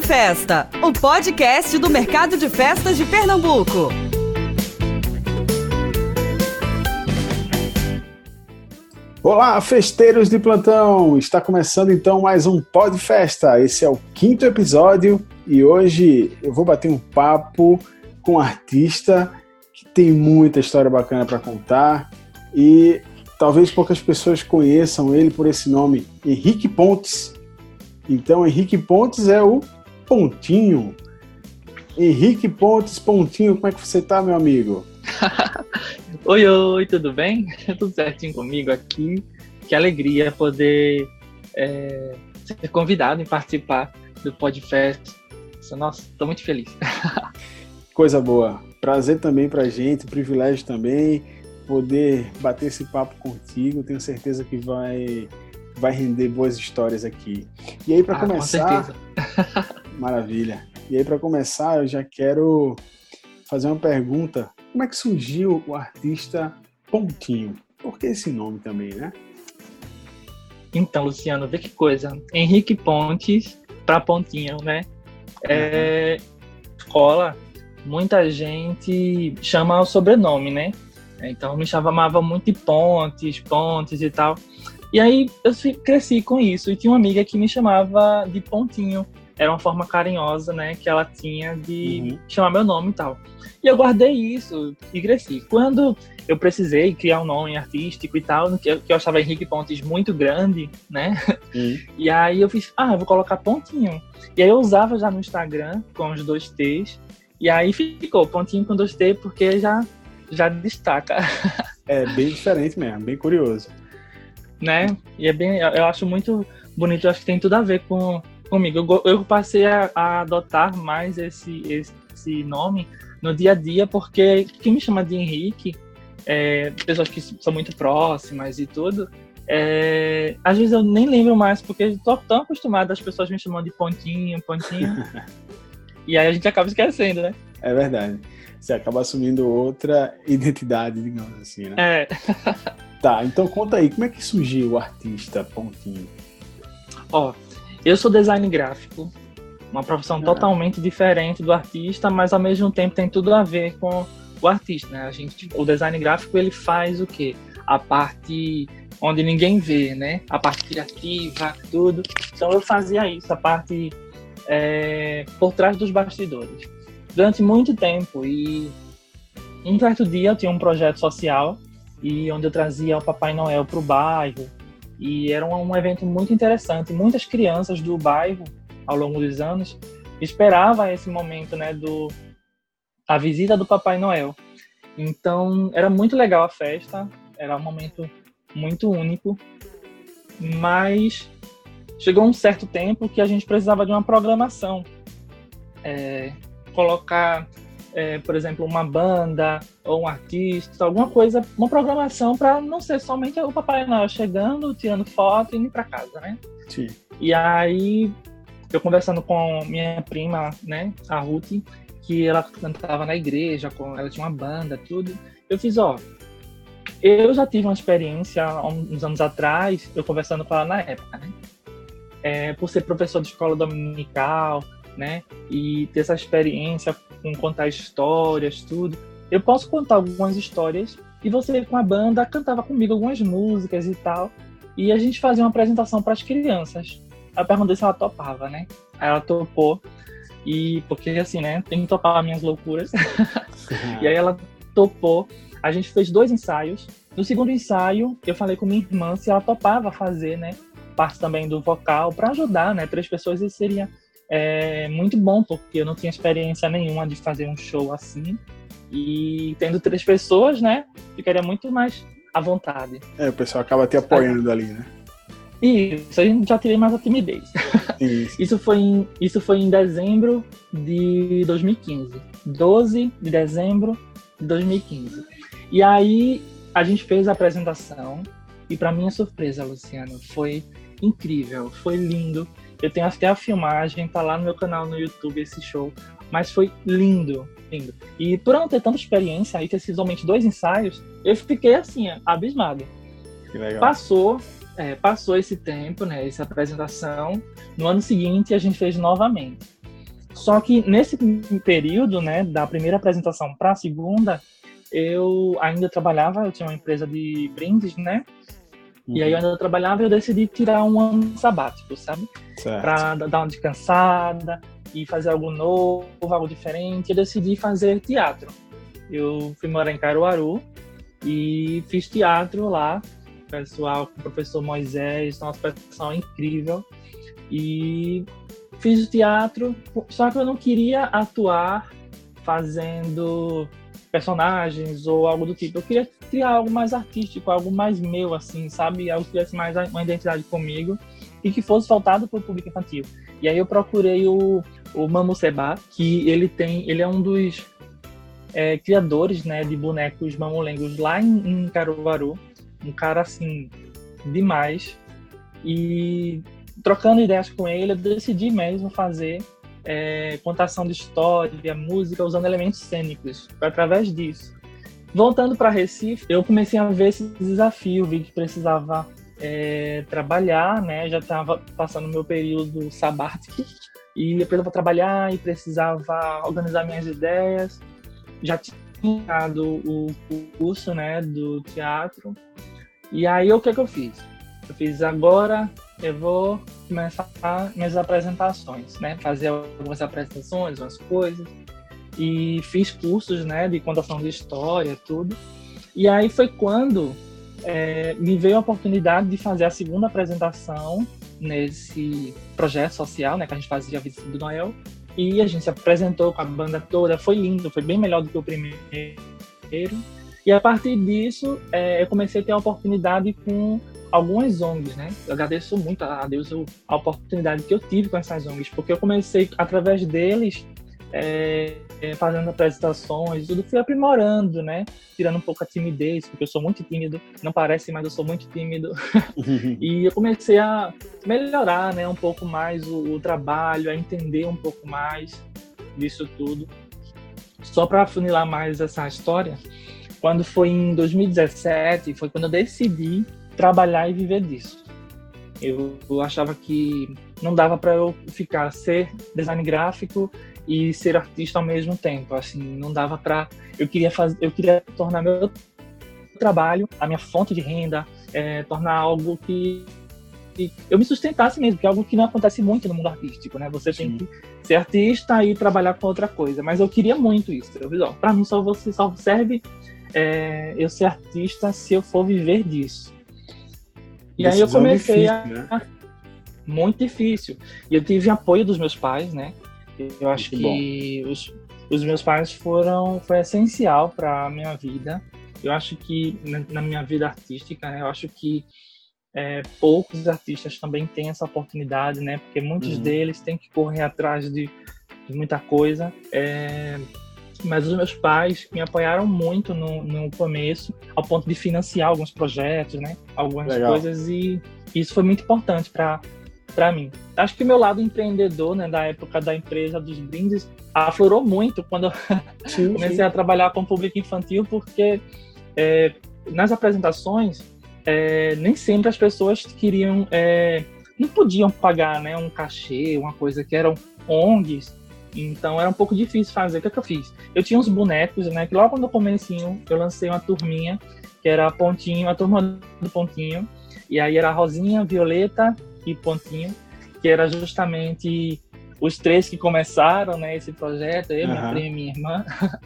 de Festa, o podcast do Mercado de Festas de Pernambuco. Olá, festeiros de plantão! Está começando então mais um Pod Festa. Esse é o quinto episódio e hoje eu vou bater um papo com um artista que tem muita história bacana para contar e talvez poucas pessoas conheçam ele por esse nome, Henrique Pontes. Então, Henrique Pontes é o Pontinho. Henrique Pontes, Pontinho, como é que você tá, meu amigo? oi, oi, tudo bem? Tudo certinho comigo aqui. Que alegria poder é, ser convidado em participar do Podfest. Nossa, estou muito feliz. Coisa boa. Prazer também pra gente, privilégio também poder bater esse papo contigo. Tenho certeza que vai vai render boas histórias aqui. E aí para ah, começar, maravilha. E aí para começar, eu já quero fazer uma pergunta. Como é que surgiu o artista Pontinho? Por que esse nome também, né? Então, Luciano, vê que coisa. Henrique Pontes para Pontinho, né? É, escola, muita gente chama o sobrenome, né? Então me chamava muito de Pontes, Pontes e tal. E aí eu cresci com isso. E tinha uma amiga que me chamava de Pontinho. Era uma forma carinhosa, né, que ela tinha de uhum. chamar meu nome e tal. E eu guardei isso e cresci. Quando eu precisei criar um nome artístico e tal, que eu, que eu achava Henrique Pontes muito grande, né? Uhum. E aí eu fiz, ah, eu vou colocar Pontinho. E aí eu usava já no Instagram com os dois T's. E aí ficou Pontinho com dois T, porque já já destaca. É bem diferente mesmo, bem curioso. Né? E é bem, eu acho muito bonito, eu acho que tem tudo a ver com comigo. Eu, eu passei a, a adotar mais esse, esse nome no dia a dia, porque quem me chama de Henrique, é, pessoas que são muito próximas e tudo, é, às vezes eu nem lembro mais, porque estou tão acostumado as pessoas me chamando de pontinho, pontinho. e aí a gente acaba esquecendo, né? É verdade você acaba assumindo outra identidade, digamos assim, né? É. tá, então conta aí, como é que surgiu o artista Pontinho? Ó, eu sou design gráfico, uma profissão ah. totalmente diferente do artista, mas ao mesmo tempo tem tudo a ver com o artista, né? A gente, o design gráfico ele faz o quê? A parte onde ninguém vê, né? A parte criativa, tudo. Então eu fazia isso, a parte é, por trás dos bastidores durante muito tempo. E um certo dia eu tinha um projeto social e onde eu trazia o Papai Noel para o bairro. E era um, evento muito interessante. Muitas crianças do bairro, ao longo dos anos, esperavam esse momento, né, do a visita do Papai Noel. Então, era muito legal a festa, era um momento muito único, mas chegou um certo tempo que a gente precisava de uma programação. É, colocar, é, por exemplo, uma banda ou um artista, alguma coisa, uma programação para não ser somente o Papai Noel chegando, tirando foto e indo para casa, né? Sim. E aí, eu conversando com minha prima, né, a Ruth, que ela cantava na igreja, ela tinha uma banda, tudo. Eu fiz, ó, eu já tive uma experiência uns anos atrás, eu conversando com ela na época, né? É, por ser professor de escola dominical, né? E ter essa experiência com contar histórias, tudo. Eu posso contar algumas histórias e você com a banda cantava comigo algumas músicas e tal. E a gente fazia uma apresentação para as crianças. Eu perguntei se ela topava, né? Aí ela topou. E porque assim, né? Tem que topar minhas loucuras. e aí ela topou. A gente fez dois ensaios. No segundo ensaio, eu falei com minha irmã se ela topava fazer, né? Parte também do vocal para ajudar, né? Três pessoas e seria é muito bom, porque eu não tinha experiência nenhuma de fazer um show assim. E tendo três pessoas, né, ficaria muito mais à vontade. É, o pessoal acaba te apoiando é. ali, né? Isso, aí já tirei mais a timidez. Isso. isso, foi em, isso foi em dezembro de 2015. 12 de dezembro de 2015. E aí a gente fez a apresentação e para minha surpresa, Luciano, foi incrível, foi lindo. Eu tenho até a filmagem, tá lá no meu canal no YouTube esse show. Mas foi lindo, lindo. E por não ter tanta experiência aí, ter sido somente dois ensaios, eu fiquei assim, abismado. Que legal. Passou, é, passou esse tempo, né, essa apresentação. No ano seguinte a gente fez novamente. Só que nesse período, né, da primeira apresentação para a segunda, eu ainda trabalhava, eu tinha uma empresa de brindes, né? Uhum. E aí eu uhum. ainda trabalhava e eu decidi tirar um ano sabático, sabe? Para dar uma descansada e fazer algo novo, algo diferente. Eu decidi fazer teatro. Eu fui morar em Caruaru e fiz teatro lá, pessoal, com o professor Moisés, nosso pessoal incrível. E fiz o teatro, só que eu não queria atuar fazendo personagens ou algo do tipo. Eu queria criar algo mais artístico, algo mais meu, assim, sabe? Algo que tivesse mais uma identidade comigo e que fosse voltado para o público infantil. E aí eu procurei o, o Mamu Seba, que ele tem, ele é um dos é, criadores, né, de bonecos mamulengos lá em, em Caruaru. Um cara, assim, demais. E trocando ideias com ele, eu decidi mesmo fazer é, contação de história, música, usando elementos cênicos. Através disso. Voltando para Recife, eu comecei a ver esse desafio, vi que precisava é, trabalhar, né? Já estava passando meu período sabático e eu precisava trabalhar e precisava organizar minhas ideias. Já tinha dado o curso, né, do teatro. E aí o que, que eu fiz? Eu fiz agora eu vou começar minhas apresentações, né? Fazer algumas apresentações, umas coisas. E fiz cursos, né, de contação de história, tudo. E aí foi quando é, me veio a oportunidade de fazer a segunda apresentação nesse projeto social, né, que a gente fazia a visita do Noel. E a gente se apresentou com a banda toda, foi lindo, foi bem melhor do que o primeiro. E a partir disso, é, eu comecei a ter a oportunidade com algumas ONGs, né? Eu agradeço muito a Deus a oportunidade que eu tive com essas ONGs, porque eu comecei através deles é, é, fazendo apresentações, tudo fui aprimorando, né? Tirando um pouco a timidez, porque eu sou muito tímido, não parece, mas eu sou muito tímido. e eu comecei a melhorar, né, um pouco mais o, o trabalho, a entender um pouco mais disso tudo. Só para funilar mais essa história, quando foi em 2017, foi quando eu decidi trabalhar e viver disso. Eu, eu achava que não dava para eu ficar ser design gráfico e ser artista ao mesmo tempo. Assim, não dava para. Eu queria fazer, eu queria tornar meu trabalho a minha fonte de renda, é, tornar algo que, que, eu me sustentasse mesmo, que é algo que não acontece muito no mundo artístico, né? Você Sim. tem que ser artista e trabalhar com outra coisa. Mas eu queria muito isso. Para mim só você só serve é, eu ser artista se eu for viver disso. E aí eu comecei difícil, a. Né? Muito difícil. E eu tive apoio dos meus pais, né? Eu acho Muito que os, os meus pais foram foi essencial para a minha vida. Eu acho que na, na minha vida artística, né? Eu acho que é, poucos artistas também têm essa oportunidade, né? Porque muitos uhum. deles têm que correr atrás de, de muita coisa. É, mas os meus pais me apoiaram muito no, no começo, ao ponto de financiar alguns projetos, né? Algumas Legal. coisas e isso foi muito importante para para mim. Acho que o meu lado empreendedor, né, da época da empresa dos brindes, aflorou muito quando eu sim, comecei sim. a trabalhar com público infantil, porque é, nas apresentações é, nem sempre as pessoas queriam, é, não podiam pagar, né, um cachê, uma coisa que eram ONGs então era um pouco difícil fazer. O que, é que eu fiz? Eu tinha uns bonecos, né? Que logo no comecinho eu lancei uma turminha, que era Pontinho, a turma do Pontinho. E aí era Rosinha, Violeta e Pontinho, que era justamente os três que começaram, né? Esse projeto, eu, uhum. minha prima e minha irmã.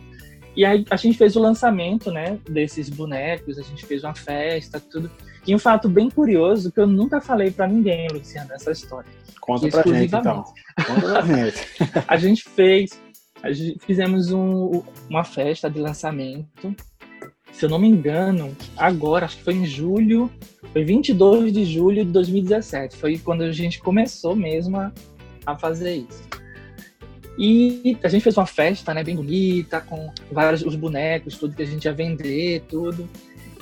E aí a gente fez o lançamento, né? Desses bonecos, a gente fez uma festa, tudo. E um fato bem curioso que eu nunca falei para ninguém, Luciano, dessa história Conta pra gente, então. Conta pra gente. a gente fez, a gente, fizemos um, uma festa de lançamento, se eu não me engano, agora, acho que foi em julho, foi 22 de julho de 2017, foi quando a gente começou mesmo a, a fazer isso. E a gente fez uma festa, né, bem bonita, com vários os bonecos, tudo que a gente ia vender, tudo.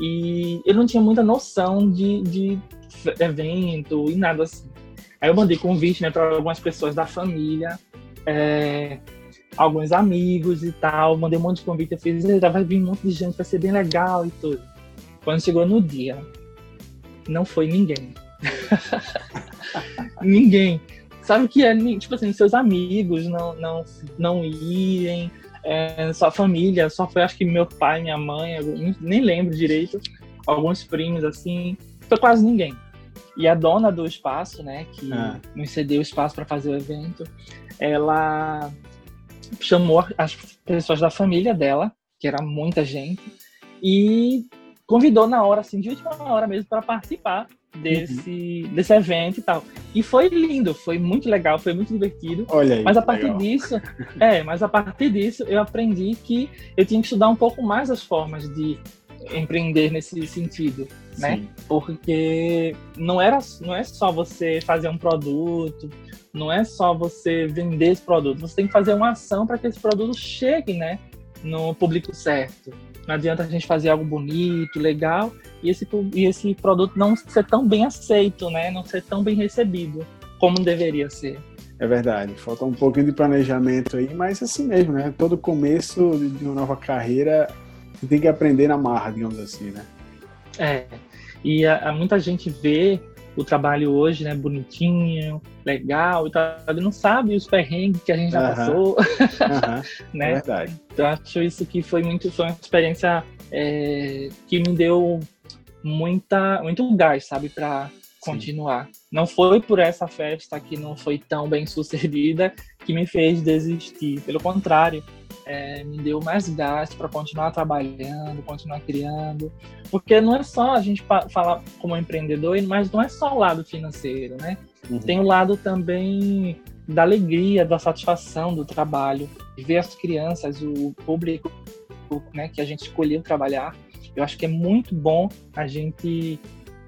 E eu não tinha muita noção de, de evento e nada assim. Aí eu mandei convite né, para algumas pessoas da família, é, alguns amigos e tal. Mandei um monte de convite. Eu fiz, vai vir um monte de gente, vai ser bem legal e tudo. Quando chegou no dia, não foi ninguém. ninguém. sabe que é, tipo assim, seus amigos não, não, não irem, é, sua família, só foi acho que meu pai, minha mãe, nem lembro direito, alguns primos, assim, foi quase ninguém. E a dona do espaço, né, que ah. nos cedeu o espaço para fazer o evento, ela chamou as pessoas da família dela, que era muita gente, e convidou na hora, assim, de última hora mesmo, para participar desse, uhum. desse evento e tal. E foi lindo, foi muito legal, foi muito divertido. Olha aí, mas a partir legal. disso, é, mas a partir disso eu aprendi que eu tinha que estudar um pouco mais as formas de empreender nesse sentido, né? Sim. Porque não era não é só você fazer um produto, não é só você vender esse produto, você tem que fazer uma ação para que esse produto chegue, né, no público certo. Não adianta a gente fazer algo bonito, legal, e esse, e esse produto não ser tão bem aceito, né? Não ser tão bem recebido como deveria ser. É verdade, falta um pouquinho de planejamento aí, mas assim mesmo, né? Todo começo de uma nova carreira tem que aprender na marra, digamos assim, né? É, e a, a muita gente vê o trabalho hoje, né, bonitinho, legal e tal, ele não sabe os perrengues que a gente já uhum. passou, uhum. né? É verdade. Então acho isso que foi muito, foi uma experiência é, que me deu muita, muito gás, sabe, para continuar. Não foi por essa festa que não foi tão bem sucedida que me fez desistir. Pelo contrário, é, me deu mais gás para continuar trabalhando, continuar criando. Porque não é só a gente falar como empreendedor, mas não é só o lado financeiro, né? Uhum. Tem o lado também da alegria, da satisfação do trabalho, ver as crianças, o público né, que a gente escolheu trabalhar eu acho que é muito bom a gente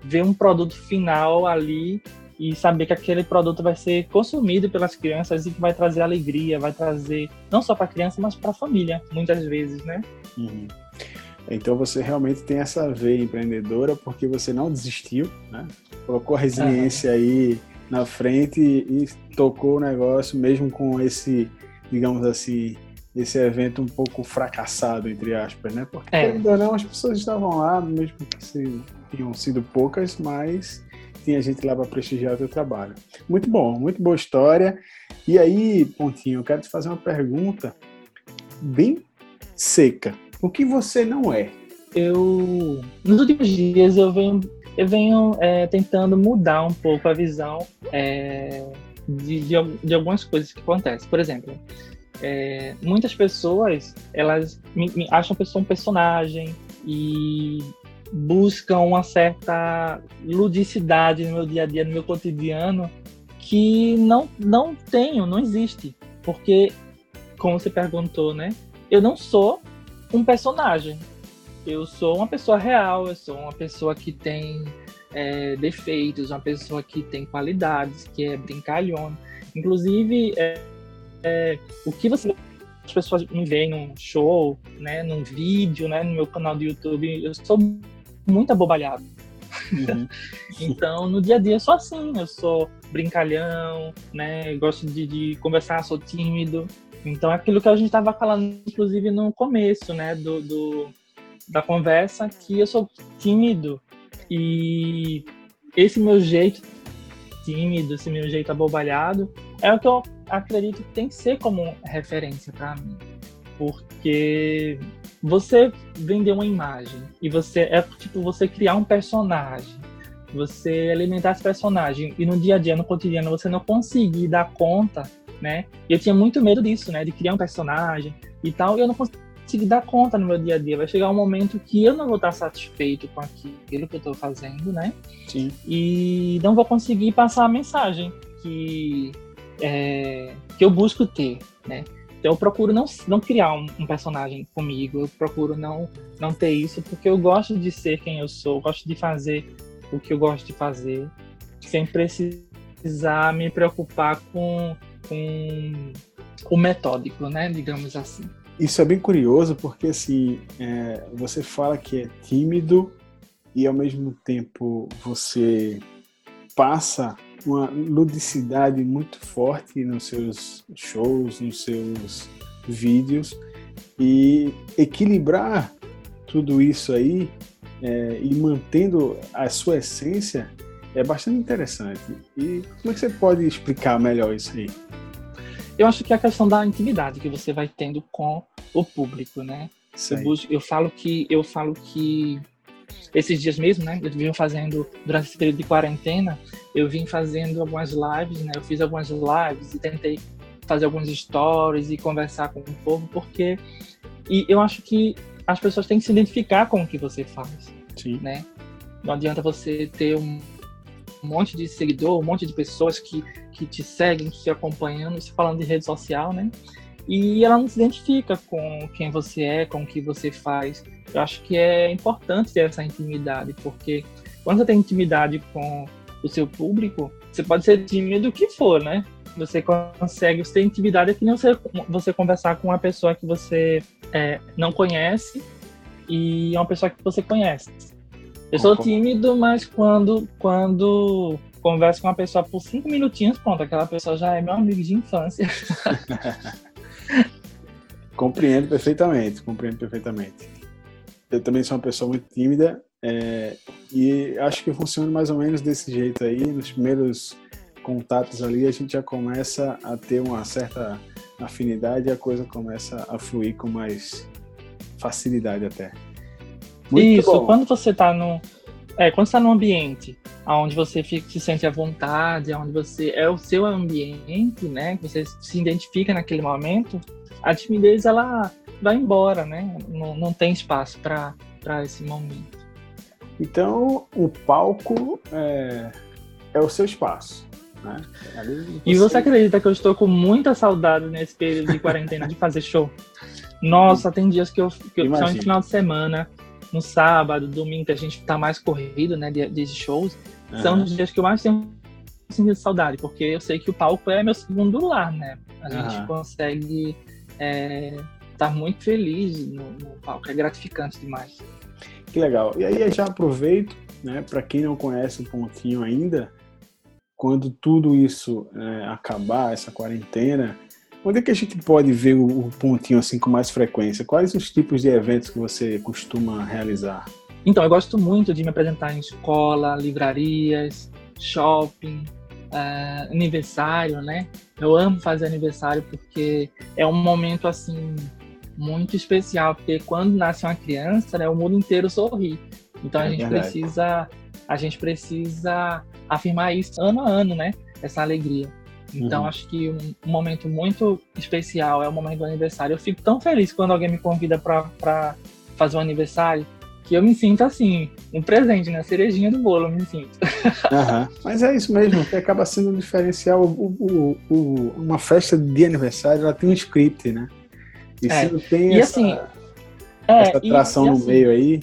ver um produto final ali e saber que aquele produto vai ser consumido pelas crianças e que vai trazer alegria, vai trazer não só para a criança, mas para a família, muitas vezes, né? Uhum. Então você realmente tem essa veia empreendedora porque você não desistiu, né? Colocou a resiliência uhum. aí na frente e tocou o negócio mesmo com esse, digamos assim, esse evento um pouco fracassado, entre aspas, né? Porque, é. ainda não, as pessoas estavam lá, mesmo que se, tinham sido poucas, mas tinha gente lá para prestigiar o teu trabalho. Muito bom, muito boa história. E aí, Pontinho, eu quero te fazer uma pergunta bem seca. O que você não é? Eu, nos últimos dias, eu venho, eu venho é, tentando mudar um pouco a visão é, de, de, de algumas coisas que acontecem. Por exemplo, é, muitas pessoas elas me, me acham que eu sou um personagem e buscam uma certa ludicidade no meu dia a dia, no meu cotidiano, que não, não tenho, não existe. Porque, como você perguntou, né? Eu não sou um personagem. Eu sou uma pessoa real, eu sou uma pessoa que tem é, defeitos, uma pessoa que tem qualidades, que é brincalhona. Inclusive, é, é, o que você as pessoas me veem num show, né, num vídeo, né, no meu canal do YouTube, eu sou muito abobalhado. Uhum. então, no dia a dia eu sou assim, eu sou brincalhão, né, gosto de, de conversar, sou tímido. Então, é aquilo que a gente estava falando, inclusive, no começo, né, do, do, da conversa, que eu sou tímido. E esse meu jeito tímido, esse meu jeito abobalhado, é o que eu acredito que tem que ser como referência para mim. Porque você vender uma imagem e você é tipo você criar um personagem, você alimentar esse personagem e no dia a dia, no cotidiano, você não conseguir dar conta, né? E eu tinha muito medo disso, né? De criar um personagem e tal, e eu não consegui dar conta no meu dia a dia. Vai chegar um momento que eu não vou estar satisfeito com aquilo que eu estou fazendo, né? Sim. E não vou conseguir passar a mensagem que é, que eu busco ter, né? Então eu procuro não, não criar um, um, personagem comigo, eu procuro não, não ter isso, porque eu gosto de ser quem eu sou, gosto de fazer o que eu gosto de fazer, sem precisar me preocupar com, com o metódico, né? Digamos assim. Isso é bem curioso, porque assim, é, você fala que é tímido e ao mesmo tempo você passa uma ludicidade muito forte nos seus shows, nos seus vídeos e equilibrar tudo isso aí é, e mantendo a sua essência é bastante interessante. E como é que você pode explicar melhor isso aí? Eu acho que é a questão da intimidade que você vai tendo com o público, né? Eu, eu, falo que eu falo que esses dias mesmo, né? Eu vim fazendo durante esse período de quarentena, eu vim fazendo algumas lives, né? Eu fiz algumas lives e tentei fazer alguns stories e conversar com o povo, porque e eu acho que as pessoas têm que se identificar com o que você faz, Sim. né? Não adianta você ter um monte de seguidor, um monte de pessoas que, que te seguem, que te acompanham, isso falando de rede social, né? E ela não se identifica com quem você é, com o que você faz. Eu acho que é importante ter essa intimidade, porque quando você tem intimidade com o seu público, você pode ser tímido o que for, né? Você consegue, você tem intimidade é que nem você, você conversar com uma pessoa que você é, não conhece e uma pessoa que você conhece. Eu sou tímido, mas quando, quando converso com uma pessoa por cinco minutinhos, pronto, aquela pessoa já é meu amigo de infância. compreendo perfeitamente, compreendo perfeitamente. Eu também sou uma pessoa muito tímida é, e acho que funciona mais ou menos desse jeito aí. Nos primeiros contatos ali, a gente já começa a ter uma certa afinidade e a coisa começa a fluir com mais facilidade até. Muito Isso, bom. quando você está no. É, quando está num ambiente onde você fica, se sente à vontade, onde você é o seu ambiente, né? Que você se identifica naquele momento, a timidez ela vai embora, né? Não, não tem espaço para esse momento. Então, o palco é, é o seu espaço. Né? Você... E você acredita que eu estou com muita saudade nesse período de quarentena de fazer show? Nossa, tem dias que eu, que eu só no final de semana, no sábado, domingo, que a gente tá mais corrido, né, de, de shows, uhum. são os dias que eu mais tenho sentido saudade, porque eu sei que o palco é meu segundo lar, né? A gente uhum. consegue estar é, tá muito feliz no, no palco, é gratificante demais. Que legal. E aí já aproveito, né, para quem não conhece o Pontinho ainda, quando tudo isso é, acabar, essa quarentena, onde é que a gente pode ver o, pontinho assim com mais frequência? Quais os tipos de eventos que você costuma realizar? Então, eu gosto muito de me apresentar em escola, livrarias, shopping, uh, aniversário, né? Eu amo fazer aniversário porque é um momento assim muito especial, porque quando nasce uma criança, né, o mundo inteiro sorri. Então a é gente verdade. precisa a gente precisa afirmar isso ano a ano, né? Essa alegria. Então, uhum. acho que um, um, momento muito especial é o momento do aniversário. Eu fico tão feliz quando alguém me convida para fazer um aniversário que eu me sinto assim, um presente, né? Cerejinha do bolo, eu me sinto. Uhum. Mas é isso mesmo, que acaba sendo um diferencial. O, o, o, uma festa de aniversário, ela tem um script, né? E é. se não tem e essa, assim, essa atração e, e no assim, meio aí,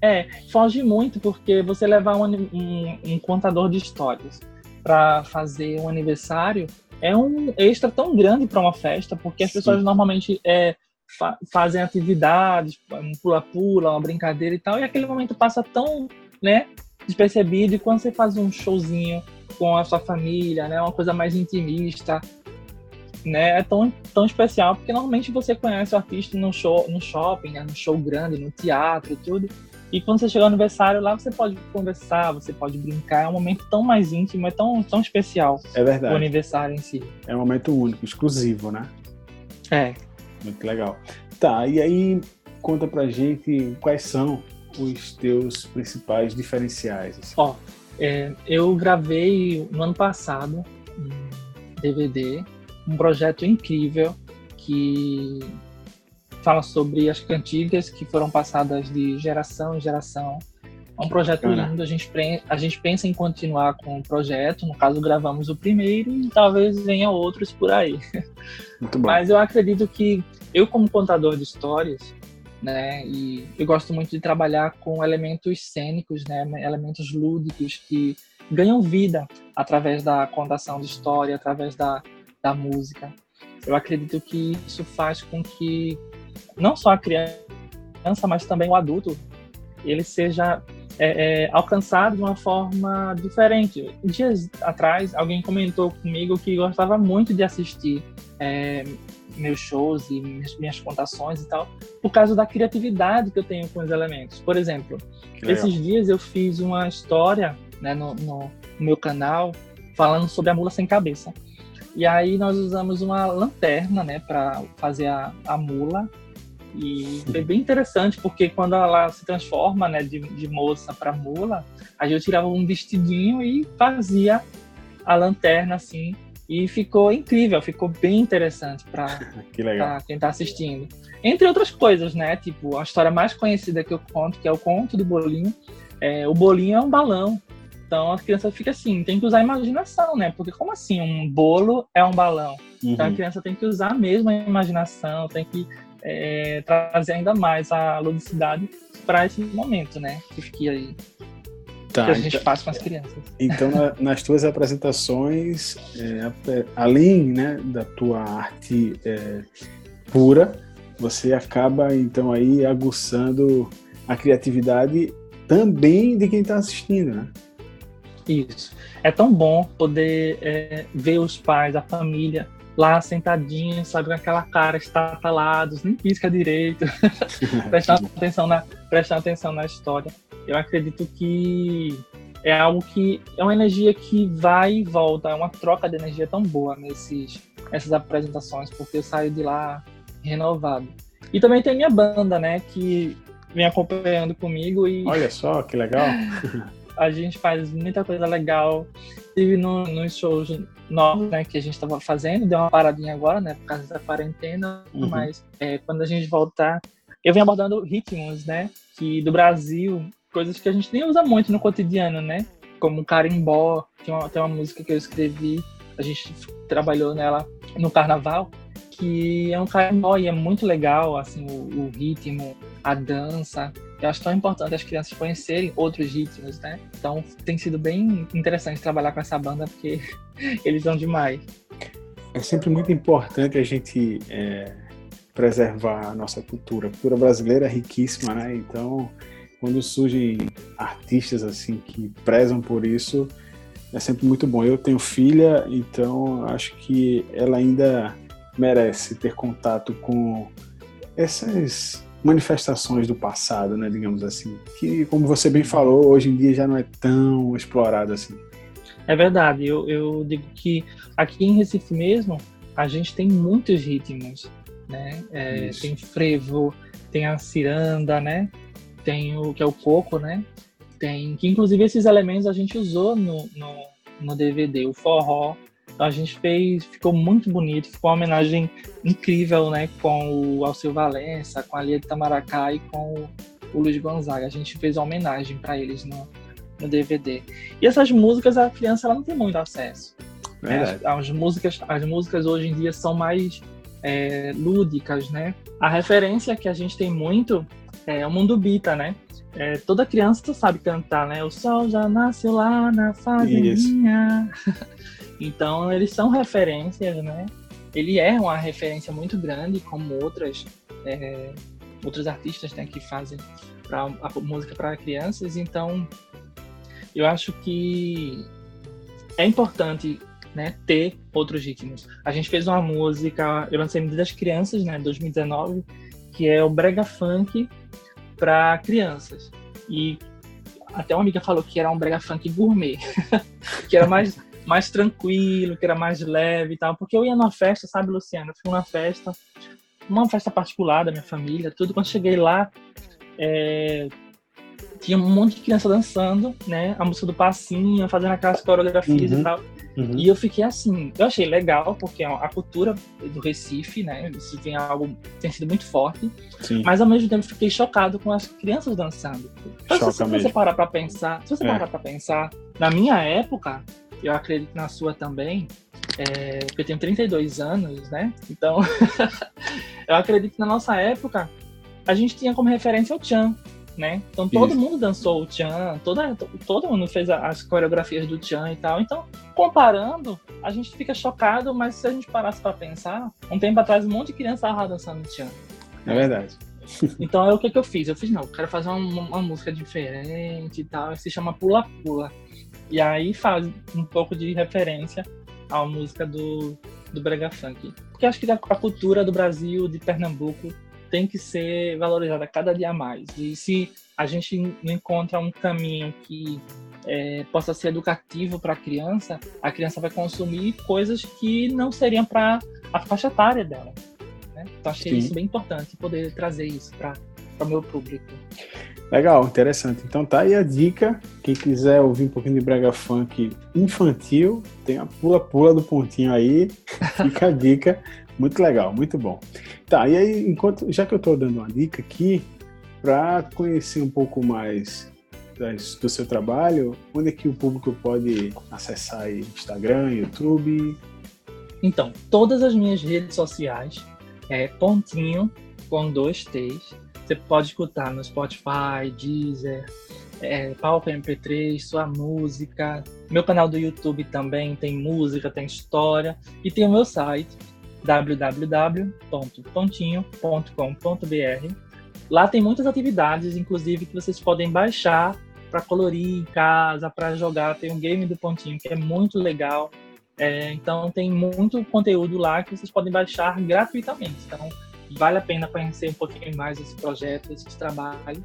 é, foge muito, porque você levar um, um, um contador de histórias para fazer um aniversário é um extra tão grande para uma festa, porque as Sim. pessoas normalmente é, fa fazem atividades, um pula-pula, uma brincadeira e tal, e aquele momento passa tão, né, despercebido, e quando você faz um showzinho com a sua família, né, uma coisa mais intimista, né, é tão, tão especial, porque normalmente você conhece o artista no show, no shopping, né, no show grande, no teatro, tudo, e quando você chega no aniversário, lá você pode conversar, você pode brincar. É um momento tão mais íntimo, é tão, tão especial. É verdade. O aniversário em si. É um momento único, exclusivo, né? É. Muito legal. Tá, e aí conta pra gente quais são os teus principais diferenciais. Assim. Ó, é, eu gravei no ano passado um DVD, um projeto incrível que fala sobre as cantigas que foram passadas de geração em geração. É um projeto lindo, a gente, a gente pensa em continuar com o projeto, no caso gravamos o primeiro e talvez venha outros por aí. Muito bom. Mas eu acredito que eu como contador de histórias, né, e eu gosto muito de trabalhar com elementos cênicos, né, elementos lúdicos que ganham vida através da contação de história, através da, da música. Eu acredito que isso faz com que não só a criança, mas também o adulto, ele seja é, é, alcançado de uma forma diferente. Dias atrás, alguém comentou comigo que gostava muito de assistir é, meus shows e minhas, minhas, contações e tal, por causa da criatividade que eu tenho com os elementos. Por exemplo, esses dias eu fiz uma história né, no, no, meu canal falando sobre a mula sem cabeça. E aí nós usamos uma lanterna, né, para fazer a, a mula. E foi bem interessante, porque quando ela se transforma, né, de, de moça para mula, a gente tirava um vestidinho e fazia a lanterna assim. E ficou incrível, ficou bem interessante para quem está assistindo. Entre outras coisas, né? Tipo, a história mais conhecida que eu conto, que é o conto do bolinho. É, o bolinho é um balão. Então a criança fica assim, tem que usar a imaginação, né? Porque como assim um bolo é um balão? Uhum. Então a uhum. criança tem que usar mesmo a imaginação, tem que é, trazer ainda mais a ludicidade para esse momento, né? Que. Tá, que a gente então, faz com as crianças. Então, na, nas tuas apresentações, é, além né, da tua arte é, pura, você acaba então aí aguçando a criatividade também de quem está assistindo, né? Isso. É tão bom poder é, ver os pais, a família lá sentadinhos, sabe, com aquela cara, estatalados, nem pisca direito, prestando, atenção na, prestando atenção na história. Eu acredito que é algo que é uma energia que vai e volta, é uma troca de energia tão boa nesses, nessas apresentações, porque eu saio de lá renovado. E também tem minha banda, né, que vem acompanhando comigo e... Olha só, que legal! a gente faz muita coisa legal. Tive no, nos shows novos, né, que a gente estava fazendo, deu uma paradinha agora, né, por causa da quarentena, uhum. mas é, quando a gente voltar, eu venho abordando ritmos, né, que do Brasil, coisas que a gente nem usa muito no cotidiano, né, como carimbó, tem uma, tem uma música que eu escrevi, a gente trabalhou nela no carnaval, que é um carimbó e é muito legal, assim, o, o ritmo, a dança, eu acho tão importante as crianças conhecerem outros ritmos, né? Então tem sido bem interessante trabalhar com essa banda porque eles são demais. É sempre muito importante a gente é, preservar a nossa cultura. A cultura brasileira é riquíssima, né? Então, quando surgem artistas assim que prezam por isso, é sempre muito bom. Eu tenho filha, então acho que ela ainda merece ter contato com essas manifestações do passado, né, digamos assim, que, como você bem falou, hoje em dia já não é tão explorado assim. É verdade, eu, eu digo que aqui em Recife mesmo, a gente tem muitos ritmos, né, é, tem frevo, tem a ciranda, né, tem o que é o coco, né, tem, que inclusive esses elementos a gente usou no, no, no DVD, o forró, a gente fez, ficou muito bonito, ficou uma homenagem incrível, né, com o Alceu Valença, com a Lia de Tamaracá e com o Luiz Gonzaga. A gente fez uma homenagem para eles no, no DVD. E essas músicas a criança ela não tem muito acesso. Né? As, as, músicas, as músicas hoje em dia são mais é, lúdicas, né? A referência que a gente tem muito é o mundo bita, né? É, toda criança sabe cantar, né? O sol já nasceu lá na fazendinha. Então, eles são referências, né? Ele é uma referência muito grande, como outras é, outros artistas né, que fazem pra, a música para crianças. Então, eu acho que é importante né, ter outros ritmos. A gente fez uma música, eu lancei no das Crianças, né, 2019, que é o brega funk para crianças. E até uma amiga falou que era um brega funk gourmet, que era mais mais tranquilo, que era mais leve e tal. Porque eu ia numa festa, sabe, Luciano? Eu fui numa festa, uma festa particular da minha família, tudo. Quando cheguei lá, é, tinha um monte de criança dançando, né? A música do passinho, fazendo aquelas coreografias uhum, e tal. Uhum. E eu fiquei assim, eu achei legal, porque a cultura do Recife, né? Isso tem algo tem sido muito forte. Sim. Mas ao mesmo tempo fiquei chocado com as crianças dançando. Então, se você parar para pensar, se você é. parar para pensar, na minha época, eu acredito na sua também, é, porque eu tenho 32 anos, né? Então, eu acredito que na nossa época a gente tinha como referência o Chan, né? Então todo Isso. mundo dançou o Chan, toda, todo mundo fez as coreografias do Chan e tal. Então, comparando, a gente fica chocado, mas se a gente parasse para pensar, um tempo atrás um monte de criança estava dançando Chan. É verdade. Então, é o que, que eu fiz? Eu fiz, não, quero fazer uma, uma música diferente e tal, se chama Pula Pula. E aí faz um pouco de referência à música do, do Brega Funk. Porque acho que a, a cultura do Brasil, de Pernambuco, tem que ser valorizada cada dia mais. E se a gente não encontra um caminho que é, possa ser educativo para a criança, a criança vai consumir coisas que não seriam para a faixa etária dela. Né? Então, achei Sim. isso bem importante, poder trazer isso para o meu público. Legal, interessante. Então tá aí a dica. Quem quiser ouvir um pouquinho de brega funk infantil, tem a pula-pula do pontinho aí. Fica a dica. Muito legal, muito bom. Tá, e aí, enquanto, já que eu estou dando uma dica aqui, para conhecer um pouco mais das, do seu trabalho, onde é que o público pode acessar aí? Instagram, YouTube? Então, todas as minhas redes sociais é pontinho com dois T's. Você pode escutar no Spotify, Deezer, é, Palco MP3, sua música. Meu canal do YouTube também tem música, tem história. E tem o meu site, www.pontinho.com.br. Lá tem muitas atividades, inclusive, que vocês podem baixar para colorir em casa, para jogar. Tem um game do Pontinho que é muito legal. É, então tem muito conteúdo lá que vocês podem baixar gratuitamente. Então vale a pena conhecer um pouquinho mais esse projeto, esse trabalho.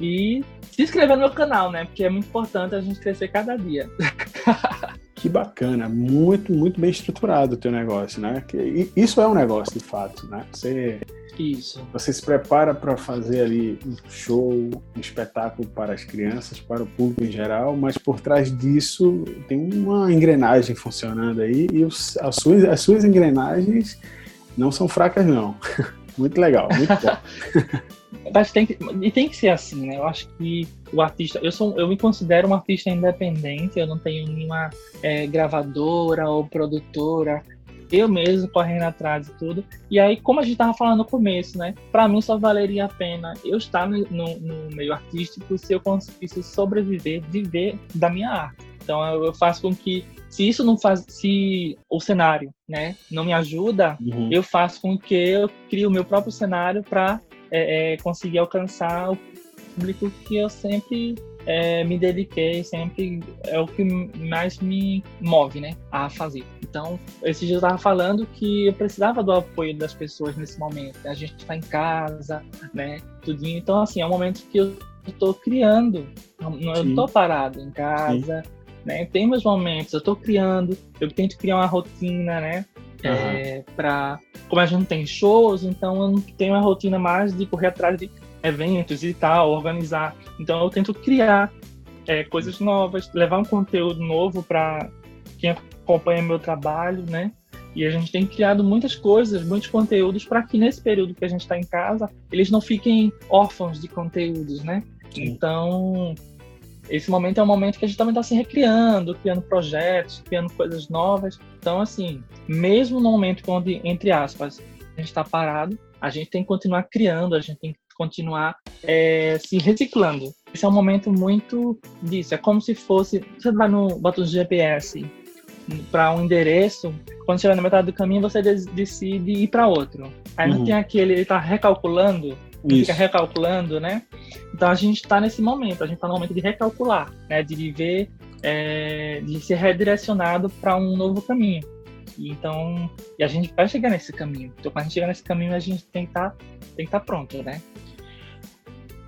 E se inscrever no meu canal, né? Porque é muito importante a gente crescer cada dia. Que bacana, muito, muito bem estruturado o teu negócio, né? Que, isso é um negócio de fato, né? Você, isso. Você se prepara para fazer ali um show, um espetáculo para as crianças, para o público em geral, mas por trás disso tem uma engrenagem funcionando aí e os, as, suas, as suas engrenagens não são fracas, não. muito legal, muito bom. Mas tem que, e tem que ser assim, né? Eu acho que o artista, eu sou, eu me considero um artista independente, eu não tenho nenhuma é, gravadora ou produtora, eu mesmo correndo atrás e tudo. E aí, como a gente tava falando no começo, né? Para mim só valeria a pena eu estar no, no, no, meio artístico se eu conseguisse sobreviver, viver da minha arte. Então eu, eu faço com que se isso não faz, se o cenário, né, não me ajuda, uhum. eu faço com que eu crie o meu próprio cenário para é, é, conseguir alcançar o público que eu sempre é, me dediquei, sempre é o que mais me move, né, a fazer. Então, esse dia eu estava falando que eu precisava do apoio das pessoas nesse momento. Né? A gente está em casa, né, tudinho. Então, assim, é um momento que eu estou criando. Eu estou parado em casa, Sim. né? Tem meus momentos, eu estou criando. Eu tento criar uma rotina, né? Uhum. É, para como a gente não tem shows, então eu não tenho uma rotina mais de correr atrás de eventos e tal, organizar. Então eu tento criar é, coisas novas, levar um conteúdo novo para quem acompanha meu trabalho, né? E a gente tem criado muitas coisas, muitos conteúdos para que nesse período que a gente está em casa, eles não fiquem órfãos de conteúdos, né? Sim. Então, esse momento é um momento que a gente também está se recriando, criando projetos, criando coisas novas. Então, assim, mesmo no momento onde, entre aspas, a gente está parado, a gente tem que continuar criando, a gente tem que continuar é, se reciclando. Esse é um momento muito disso. É como se fosse. Você vai no. bota o GPS para um endereço, quando chegar na metade do caminho, você decide ir para outro. Aí uhum. não tem aquele. Ele está recalculando, fica recalculando, né? Então a gente está nesse momento, a gente está no momento de recalcular, né? De viver, é, de ser redirecionado para um novo caminho. Então, e a gente vai chegar nesse caminho. Então, quando a gente chegar nesse caminho, a gente tem que estar tá, que tá pronto, né?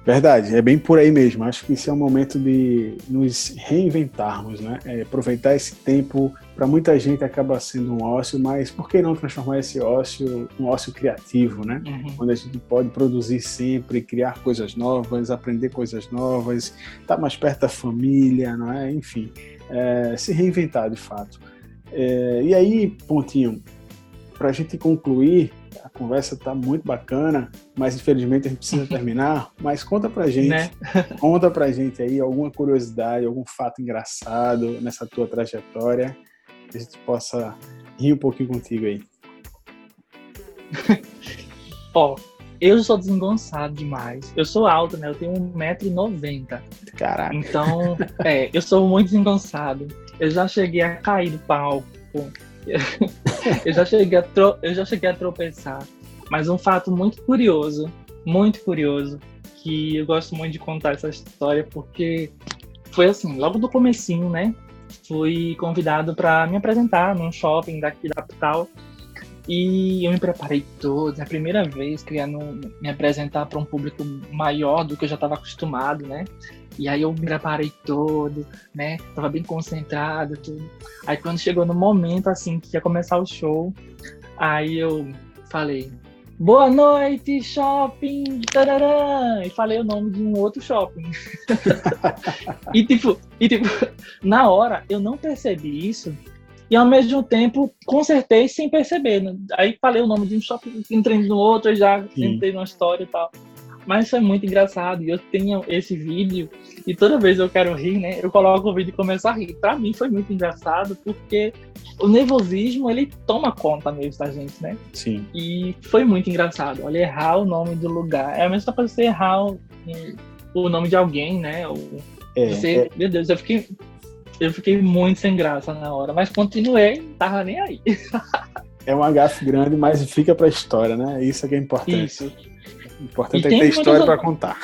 Verdade, é bem por aí mesmo. Acho que esse é o momento de nos reinventarmos, né? É, aproveitar esse tempo. Para muita gente acaba sendo um ócio, mas por que não transformar esse ócio um ócio criativo, né? Uhum. Onde a gente pode produzir sempre, criar coisas novas, aprender coisas novas, estar tá mais perto da família, não é? Enfim, é, se reinventar de fato. É, e aí, pontinho, para a gente concluir, a conversa está muito bacana, mas infelizmente a gente precisa terminar. Mas conta pra gente, né? conta pra gente aí alguma curiosidade, algum fato engraçado nessa tua trajetória, que a gente possa rir um pouquinho contigo aí. Ó, eu sou desengonçado demais. Eu sou alto, né? Eu tenho 1,90m. Caraca. Então, é, eu sou muito desengonçado. Eu já cheguei a cair do palco. eu, já cheguei a tro... eu já cheguei a tropeçar. Mas um fato muito curioso, muito curioso, que eu gosto muito de contar essa história, porque foi assim, logo do comecinho, né? Fui convidado para me apresentar num shopping daqui da capital. E eu me preparei todo, é a primeira vez querendo me apresentar para um público maior do que eu já estava acostumado, né? E aí eu me preparei todo, né? Tava bem concentrado, tudo. Aí quando chegou no momento, assim, que ia começar o show, aí eu falei, boa noite, shopping, tararã, e falei o nome de um outro shopping. e, tipo, e tipo, na hora eu não percebi isso, e ao mesmo tempo consertei sem perceber. Aí falei o nome de um shopping, entrei no outro, já Sim. entrei numa história e tal. Mas foi muito engraçado. E eu tenho esse vídeo, e toda vez eu quero rir, né? Eu coloco o vídeo e começo a rir. Pra mim foi muito engraçado, porque o nervosismo, ele toma conta mesmo da gente, né? Sim. E foi muito engraçado. Olha, errar o nome do lugar. É a mesma coisa você errar o, o nome de alguém, né? Ou é, você, é... Meu Deus, eu fiquei eu fiquei muito sem graça na hora, mas continuei, tava nem aí. é uma gafe grande, mas fica pra história, né? Isso é que é importante. Isso. O importante e é ter história para contar.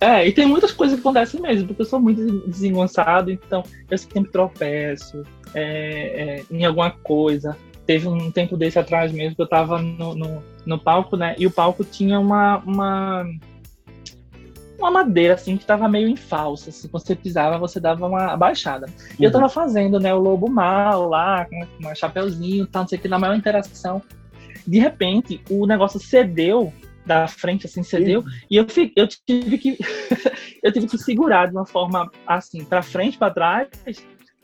É, e tem muitas coisas que acontecem mesmo, porque eu sou muito desengonçado, então eu sempre tropeço é, é, em alguma coisa. Teve um tempo desse atrás mesmo que eu tava no, no, no palco, né? E o palco tinha uma, uma uma madeira assim que tava meio em falsa. Se você pisava, você dava uma baixada. Uhum. E eu uhum. tava fazendo, né, o lobo mal lá, com um chapeuzinho, tal, não sei o que, na maior interação. De repente, o negócio cedeu da frente, assim, cedeu, uhum. e eu, eu tive que eu tive que segurar de uma forma assim, para frente, para trás,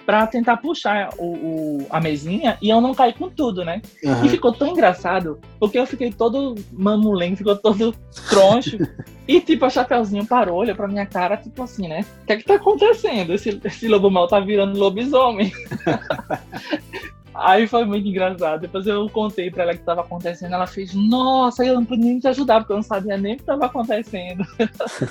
para tentar puxar o, o, a mesinha e eu não cair com tudo, né? Uhum. E ficou tão engraçado, porque eu fiquei todo mamulengo, ficou todo troncho. e, tipo, a Chapeuzinho parou, olhou pra minha cara, tipo assim, né? O que é que tá acontecendo? Esse, esse lobo mal tá virando lobisomem. Aí foi muito engraçado. Depois eu contei pra ela o que estava acontecendo. Ela fez, nossa, eu não podia nem te ajudar, porque eu não sabia nem o que estava acontecendo.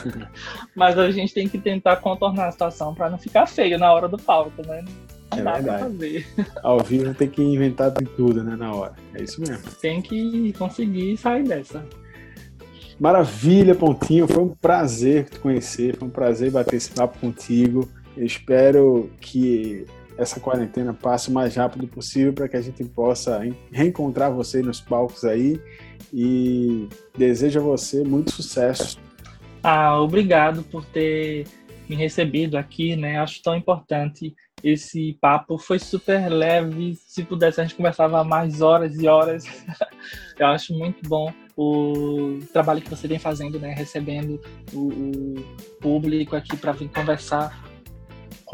Mas a gente tem que tentar contornar a situação para não ficar feio na hora do palco, né? Não é dá verdade. pra fazer. Ao vivo tem que inventar de tudo, né, na hora. É isso mesmo. Tem que conseguir sair dessa. Maravilha, Pontinho. Foi um prazer te conhecer, foi um prazer bater esse papo contigo. Eu espero que essa quarentena passe o mais rápido possível para que a gente possa reencontrar você nos palcos aí e desejo a você muito sucesso. Ah, obrigado por ter me recebido aqui, né? Acho tão importante esse papo. Foi super leve. Se pudesse, a gente conversava mais horas e horas. Eu acho muito bom o trabalho que você vem fazendo, né? Recebendo o, o público aqui para vir conversar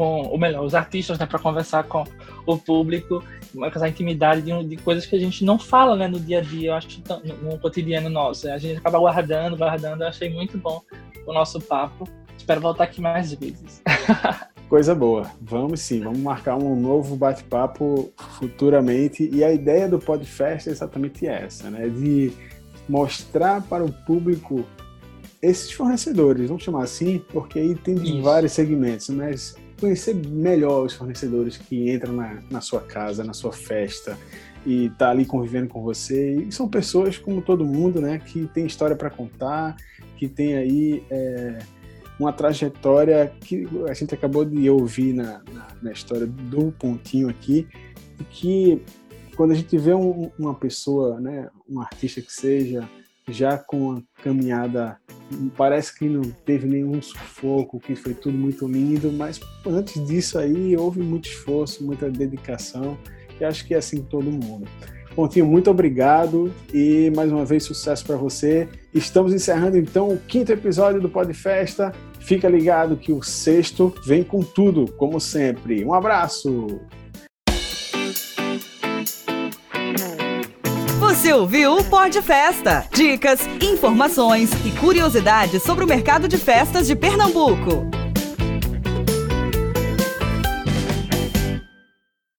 com, ou melhor, os artistas, né, para conversar com o público, essa intimidade de, de, coisas que a gente não fala, né, no dia a dia, eu acho, no, no cotidiano nosso. A gente acaba guardando, guardando. Eu achei muito bom o nosso papo. Espero voltar aqui mais vezes. Coisa boa. Vamos sim, vamos marcar um novo bate-papo futuramente. E a ideia do Podfest é exatamente essa, né? De mostrar para o público esses fornecedores, vamos chamar assim, porque aí tem de vários segmentos, mas conhecer melhor os fornecedores que entram na, na sua casa, na sua festa e tá ali convivendo com você. E são pessoas como todo mundo, né, que tem história para contar, que tem aí é, uma trajetória que a gente acabou de ouvir na, na, na história do Pontinho aqui, que quando a gente vê um, uma pessoa, né, um artista que seja, já com a caminhada parece que não teve nenhum sufoco, que foi tudo muito lindo, mas antes disso aí houve muito esforço, muita dedicação, e acho que é assim todo mundo. Pontinho, muito obrigado e mais uma vez sucesso para você. Estamos encerrando então o quinto episódio do Pod Festa. Fica ligado que o sexto vem com tudo, como sempre. Um abraço! Você ouviu o Pod Festa. Dicas, informações e curiosidades sobre o mercado de festas de Pernambuco.